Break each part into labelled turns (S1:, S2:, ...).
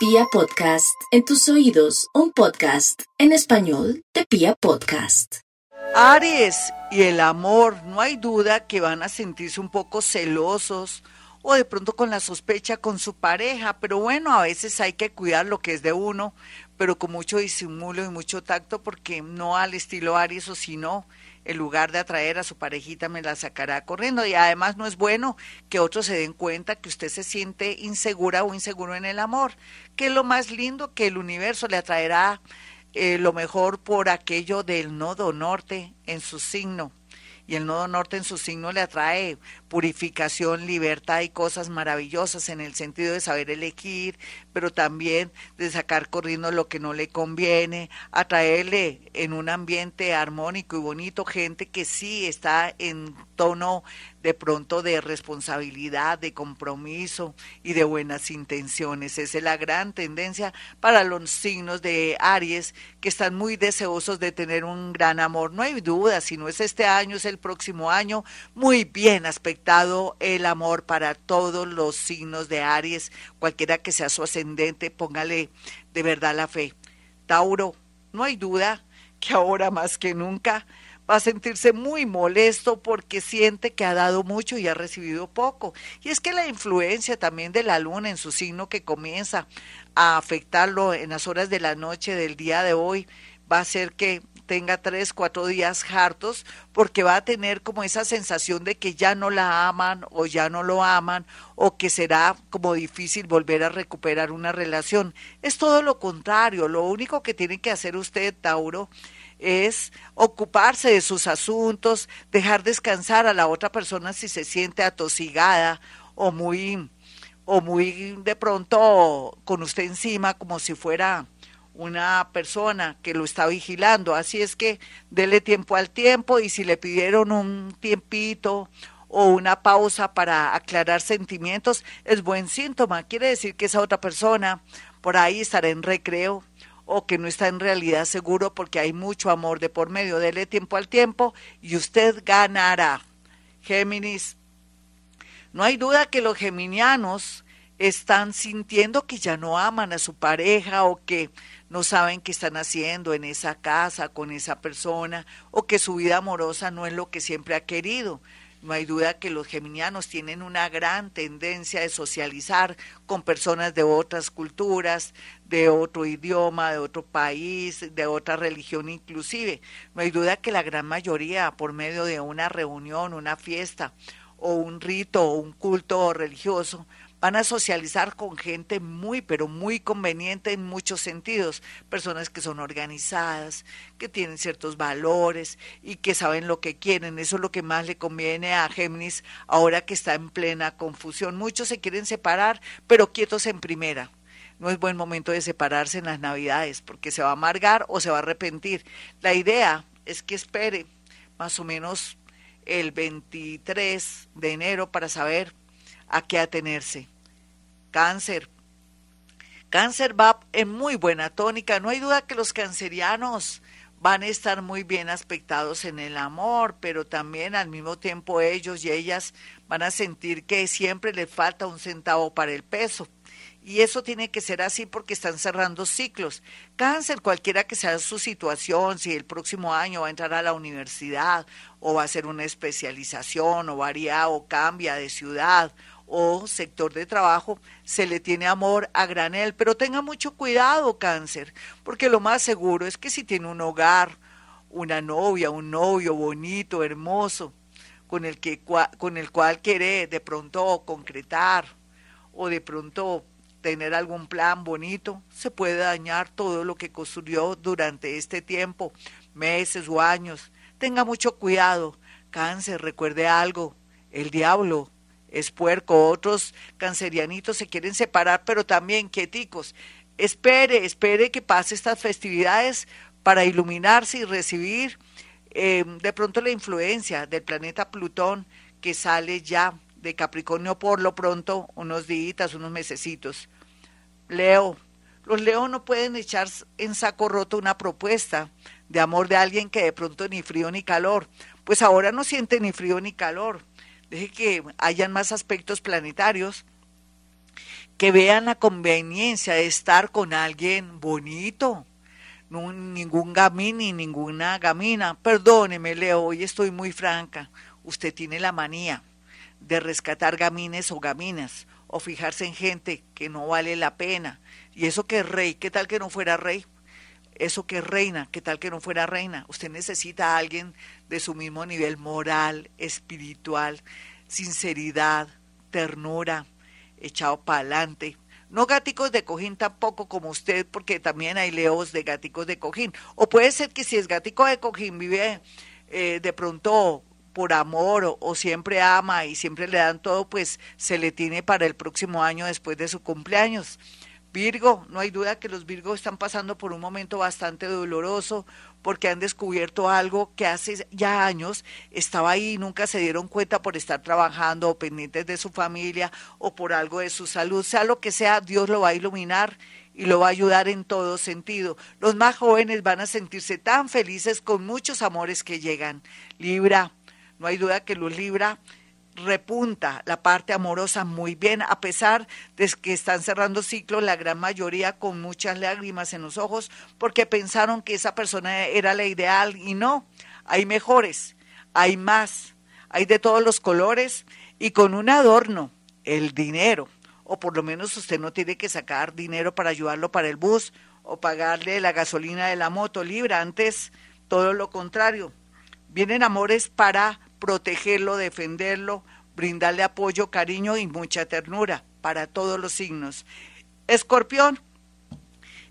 S1: Pia Podcast, en tus oídos, un podcast en español de Pia Podcast.
S2: Aries y el amor, no hay duda que van a sentirse un poco celosos o de pronto con la sospecha con su pareja, pero bueno, a veces hay que cuidar lo que es de uno, pero con mucho disimulo y mucho tacto, porque no al estilo Aries o si no, en lugar de atraer a su parejita me la sacará corriendo. Y además no es bueno que otros se den cuenta que usted se siente insegura o inseguro en el amor, que es lo más lindo que el universo le atraerá eh, lo mejor por aquello del nodo norte en su signo y el nodo norte en su signo le atrae purificación, libertad y cosas maravillosas en el sentido de saber elegir, pero también de sacar corriendo lo que no le conviene, atraerle en un ambiente armónico y bonito gente que sí está en tono de pronto de responsabilidad, de compromiso y de buenas intenciones. Esa es la gran tendencia para los signos de Aries que están muy deseosos de tener un gran amor. No hay duda, si no es este año, es el próximo año. Muy bien aspectado el amor para todos los signos de Aries, cualquiera que sea su ascendente, póngale de verdad la fe. Tauro, no hay duda que ahora más que nunca va a sentirse muy molesto porque siente que ha dado mucho y ha recibido poco. Y es que la influencia también de la luna en su signo que comienza a afectarlo en las horas de la noche del día de hoy va a hacer que tenga tres, cuatro días hartos, porque va a tener como esa sensación de que ya no la aman o ya no lo aman, o que será como difícil volver a recuperar una relación. Es todo lo contrario, lo único que tiene que hacer usted, Tauro, es ocuparse de sus asuntos, dejar descansar a la otra persona si se siente atosigada o muy o muy de pronto con usted encima como si fuera una persona que lo está vigilando. Así es que dele tiempo al tiempo y si le pidieron un tiempito o una pausa para aclarar sentimientos, es buen síntoma. Quiere decir que esa otra persona por ahí estará en recreo, o que no está en realidad seguro porque hay mucho amor de por medio. Dele tiempo al tiempo y usted ganará. Géminis, no hay duda que los geminianos están sintiendo que ya no aman a su pareja o que no saben qué están haciendo en esa casa con esa persona o que su vida amorosa no es lo que siempre ha querido. No hay duda que los geminianos tienen una gran tendencia de socializar con personas de otras culturas, de otro idioma, de otro país, de otra religión inclusive. No hay duda que la gran mayoría, por medio de una reunión, una fiesta o un rito o un culto religioso, van a socializar con gente muy, pero muy conveniente en muchos sentidos, personas que son organizadas, que tienen ciertos valores y que saben lo que quieren. Eso es lo que más le conviene a Géminis ahora que está en plena confusión. Muchos se quieren separar, pero quietos en primera. No es buen momento de separarse en las navidades porque se va a amargar o se va a arrepentir. La idea es que espere más o menos el 23 de enero para saber a qué atenerse. Cáncer. Cáncer va en muy buena tónica. No hay duda que los cancerianos van a estar muy bien aspectados en el amor, pero también al mismo tiempo ellos y ellas van a sentir que siempre les falta un centavo para el peso. Y eso tiene que ser así porque están cerrando ciclos. Cáncer, cualquiera que sea su situación, si el próximo año va a entrar a la universidad o va a hacer una especialización o varía o cambia de ciudad o sector de trabajo, se le tiene amor a granel. Pero tenga mucho cuidado, cáncer, porque lo más seguro es que si tiene un hogar, una novia, un novio bonito, hermoso, con el, que, con el cual quiere de pronto concretar o de pronto tener algún plan bonito, se puede dañar todo lo que construyó durante este tiempo, meses o años. Tenga mucho cuidado. Cáncer, recuerde algo, el diablo es puerco, otros cancerianitos se quieren separar, pero también quieticos. Espere, espere que pase estas festividades para iluminarse y recibir eh, de pronto la influencia del planeta Plutón que sale ya de Capricornio por lo pronto unos días, unos mesecitos. Leo, los Leo no pueden echar en saco roto una propuesta de amor de alguien que de pronto ni frío ni calor. Pues ahora no siente ni frío ni calor deje que hayan más aspectos planetarios que vean la conveniencia de estar con alguien bonito, ningún gamín ni ninguna gamina. Perdóneme, Leo, hoy estoy muy franca. Usted tiene la manía de rescatar gamines o gaminas o fijarse en gente que no vale la pena. Y eso que es rey, ¿qué tal que no fuera rey? Eso que reina, ¿qué tal que no fuera reina? Usted necesita a alguien de su mismo nivel moral, espiritual, sinceridad, ternura, echado para adelante. No gaticos de cojín tampoco como usted, porque también hay leos de gaticos de cojín. O puede ser que si es gatico de cojín vive eh, de pronto por amor o, o, siempre ama y siempre le dan todo, pues se le tiene para el próximo año después de su cumpleaños. Virgo, no hay duda que los Virgos están pasando por un momento bastante doloroso porque han descubierto algo que hace ya años estaba ahí y nunca se dieron cuenta por estar trabajando o pendientes de su familia o por algo de su salud. Sea lo que sea, Dios lo va a iluminar y lo va a ayudar en todo sentido. Los más jóvenes van a sentirse tan felices con muchos amores que llegan. Libra, no hay duda que los Libra repunta la parte amorosa muy bien, a pesar de que están cerrando ciclos, la gran mayoría con muchas lágrimas en los ojos, porque pensaron que esa persona era la ideal y no, hay mejores, hay más, hay de todos los colores y con un adorno, el dinero, o por lo menos usted no tiene que sacar dinero para ayudarlo para el bus o pagarle la gasolina de la moto libra, antes todo lo contrario. Vienen amores para protegerlo, defenderlo, brindarle apoyo, cariño y mucha ternura para todos los signos. Escorpión.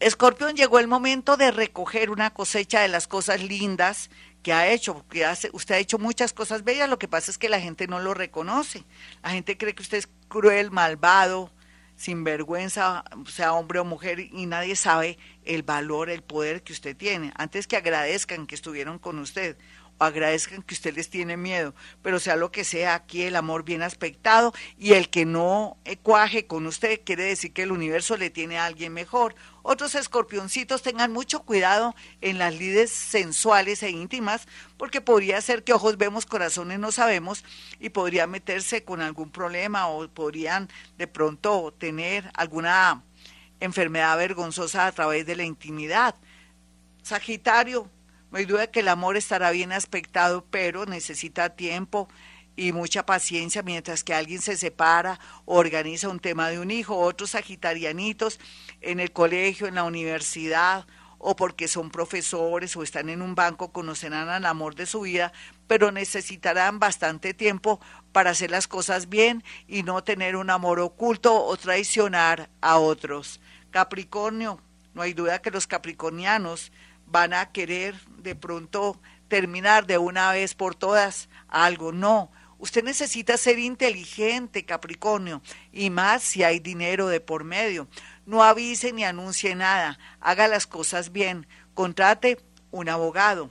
S2: Escorpión llegó el momento de recoger una cosecha de las cosas lindas que ha hecho, porque hace, usted ha hecho muchas cosas bellas, lo que pasa es que la gente no lo reconoce. La gente cree que usted es cruel, malvado, sinvergüenza, sea hombre o mujer, y nadie sabe el valor, el poder que usted tiene. Antes que agradezcan que estuvieron con usted agradezcan que usted les tiene miedo, pero sea lo que sea, aquí el amor bien aspectado y el que no cuaje con usted quiere decir que el universo le tiene a alguien mejor. Otros escorpioncitos tengan mucho cuidado en las lides sensuales e íntimas, porque podría ser que ojos vemos, corazones no sabemos, y podría meterse con algún problema o podrían de pronto tener alguna enfermedad vergonzosa a través de la intimidad. Sagitario, no hay duda que el amor estará bien aspectado, pero necesita tiempo y mucha paciencia mientras que alguien se separa organiza un tema de un hijo, otros sagitarianitos en el colegio, en la universidad o porque son profesores o están en un banco conocerán al amor de su vida, pero necesitarán bastante tiempo para hacer las cosas bien y no tener un amor oculto o traicionar a otros. Capricornio, no hay duda que los capricornianos van a querer de pronto terminar de una vez por todas algo. No, usted necesita ser inteligente, Capricornio, y más si hay dinero de por medio. No avise ni anuncie nada, haga las cosas bien, contrate un abogado.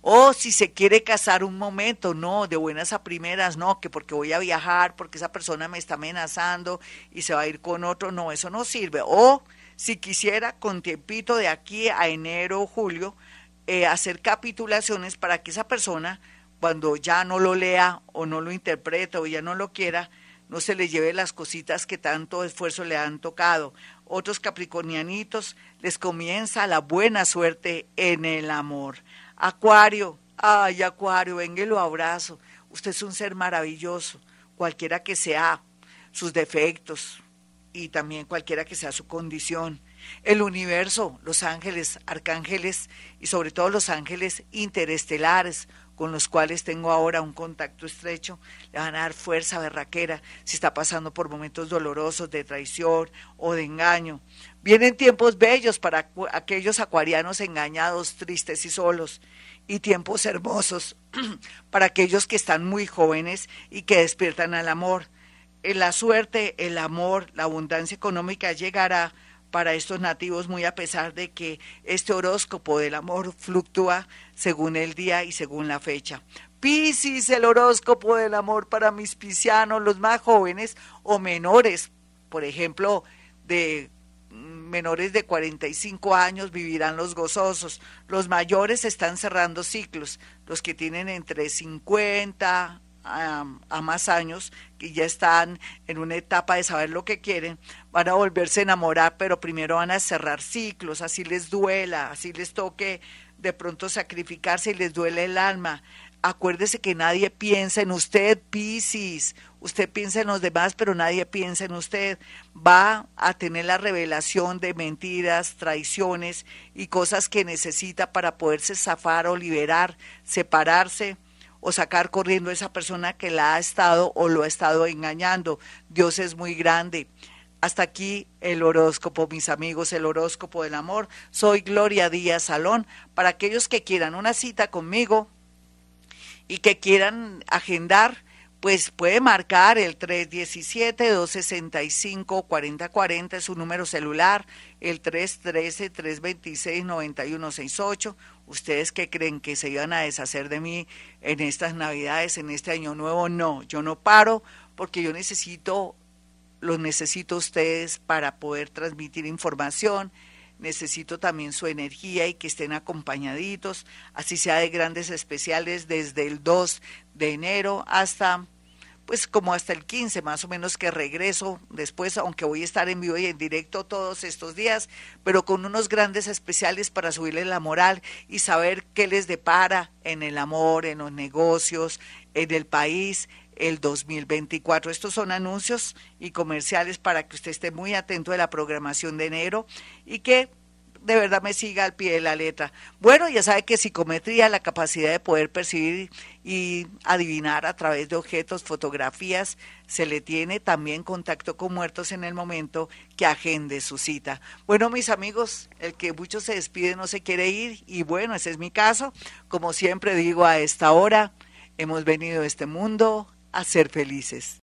S2: O si se quiere casar un momento, no, de buenas a primeras, no, que porque voy a viajar, porque esa persona me está amenazando y se va a ir con otro, no, eso no sirve. O si quisiera con tiempito de aquí a enero o julio, eh, hacer capitulaciones para que esa persona, cuando ya no lo lea o no lo interprete o ya no lo quiera, no se le lleve las cositas que tanto esfuerzo le han tocado. Otros capricornianitos les comienza la buena suerte en el amor. Acuario, ay Acuario, venga lo abrazo. Usted es un ser maravilloso, cualquiera que sea sus defectos y también cualquiera que sea su condición el universo, los ángeles, arcángeles y sobre todo los ángeles interestelares con los cuales tengo ahora un contacto estrecho, le van a dar fuerza berraquera si está pasando por momentos dolorosos de traición o de engaño. Vienen tiempos bellos para aquellos acuarianos engañados, tristes y solos, y tiempos hermosos para aquellos que están muy jóvenes y que despiertan al amor. La suerte, el amor, la abundancia económica llegará para estos nativos, muy a pesar de que este horóscopo del amor fluctúa según el día y según la fecha. Piscis, el horóscopo del amor para mis piscianos, los más jóvenes o menores, por ejemplo, de menores de 45 años vivirán los gozosos. Los mayores están cerrando ciclos. Los que tienen entre 50 a, a, más años, que ya están en una etapa de saber lo que quieren, van a volverse a enamorar, pero primero van a cerrar ciclos, así les duela, así les toque de pronto sacrificarse y les duele el alma. Acuérdese que nadie piensa en usted, Piscis. Usted piensa en los demás, pero nadie piensa en usted. Va a tener la revelación de mentiras, traiciones y cosas que necesita para poderse zafar o liberar, separarse o sacar corriendo a esa persona que la ha estado o lo ha estado engañando. Dios es muy grande. Hasta aquí el horóscopo, mis amigos, el horóscopo del amor. Soy Gloria Díaz Salón. Para aquellos que quieran una cita conmigo, y que quieran agendar, pues puede marcar el 317-265-4040, es su número celular, el 313-326-9168. ¿Ustedes qué creen que se iban a deshacer de mí en estas Navidades, en este Año Nuevo? No, yo no paro porque yo necesito, los necesito ustedes para poder transmitir información, necesito también su energía y que estén acompañaditos, así sea de grandes especiales desde el 2 de enero hasta pues como hasta el 15 más o menos que regreso después, aunque voy a estar en vivo y en directo todos estos días, pero con unos grandes especiales para subirle la moral y saber qué les depara en el amor, en los negocios, en el país, el 2024. Estos son anuncios y comerciales para que usted esté muy atento de la programación de enero y que de verdad me siga al pie de la letra. Bueno, ya sabe que psicometría, la capacidad de poder percibir y adivinar a través de objetos, fotografías, se le tiene también contacto con muertos en el momento que agende su cita. Bueno, mis amigos, el que mucho se despide no se quiere ir y bueno, ese es mi caso. Como siempre digo a esta hora, hemos venido a este mundo a ser felices.